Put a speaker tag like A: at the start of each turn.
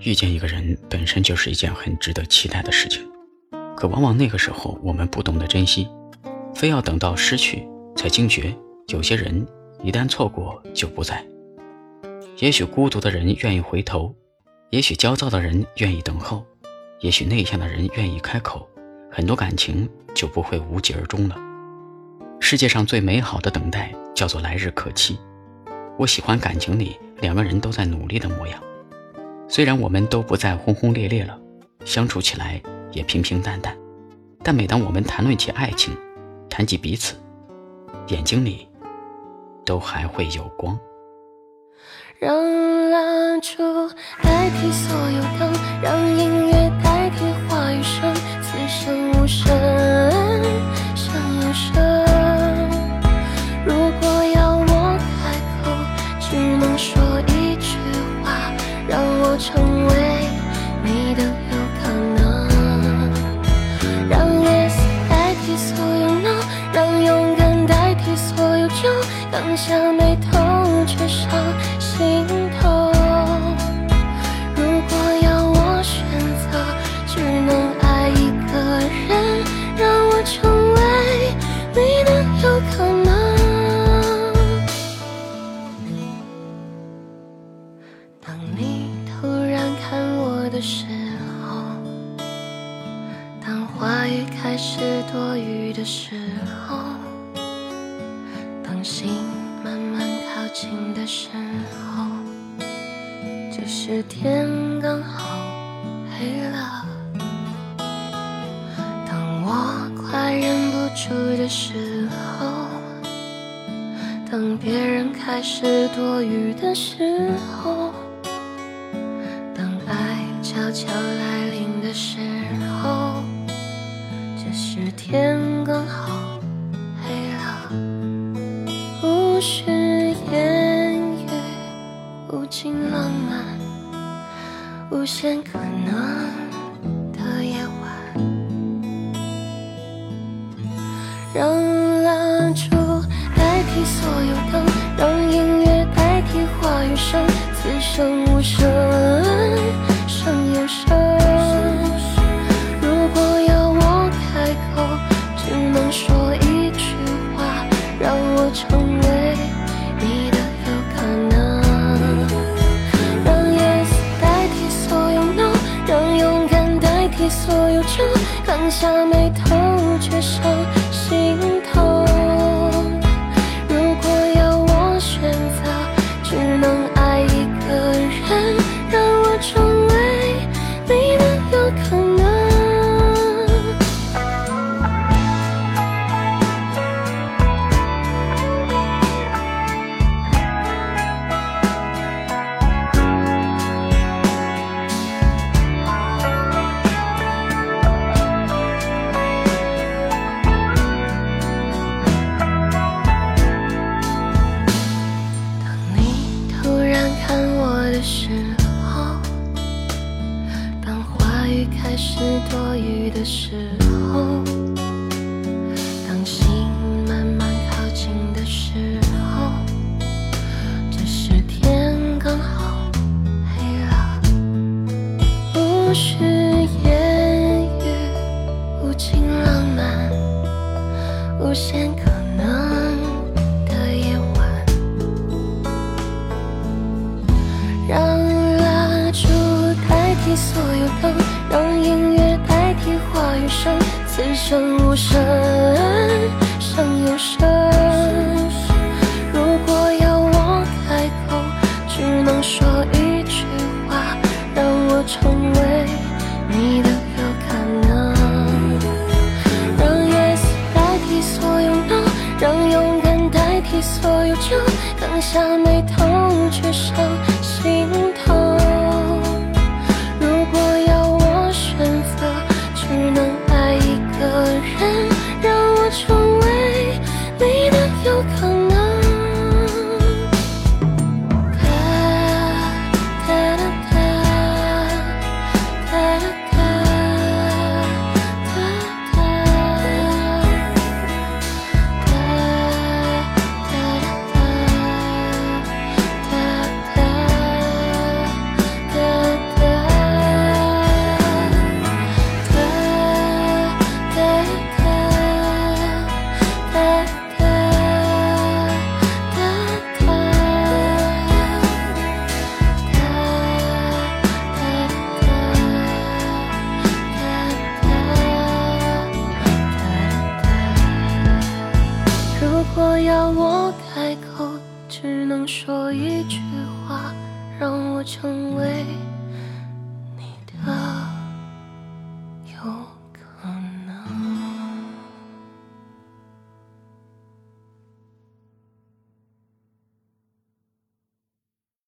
A: 遇见一个人本身就是一件很值得期待的事情，可往往那个时候我们不懂得珍惜，非要等到失去才惊觉，有些人一旦错过就不在。也许孤独的人愿意回头，也许焦躁的人愿意等候，也许内向的人愿意开口，很多感情就不会无疾而终了。世界上最美好的等待叫做来日可期。我喜欢感情里两个人都在努力的模样。虽然我们都不再轰轰烈烈了，相处起来也平平淡淡，但每当我们谈论起爱情，谈及彼此，眼睛里都还会有光。
B: 让蜡烛代替所有灯，雨的时候，当心慢慢靠近的时候，这时天刚好黑了。当我快忍不住的时候，当别人开始多余的时候。当爱悄悄来临的时候，是天刚好黑了，无需言语，无尽浪漫，无限可能的夜晚，让蜡烛代替所有灯，让音乐代替话语声，此生无声。看时候，当心慢慢靠近的时候，这时天刚好黑了，无需言语，无尽浪漫，无限可能。话语声，此生无声胜有声。Kh 果要我开口，只能说一句话，让我成为你的。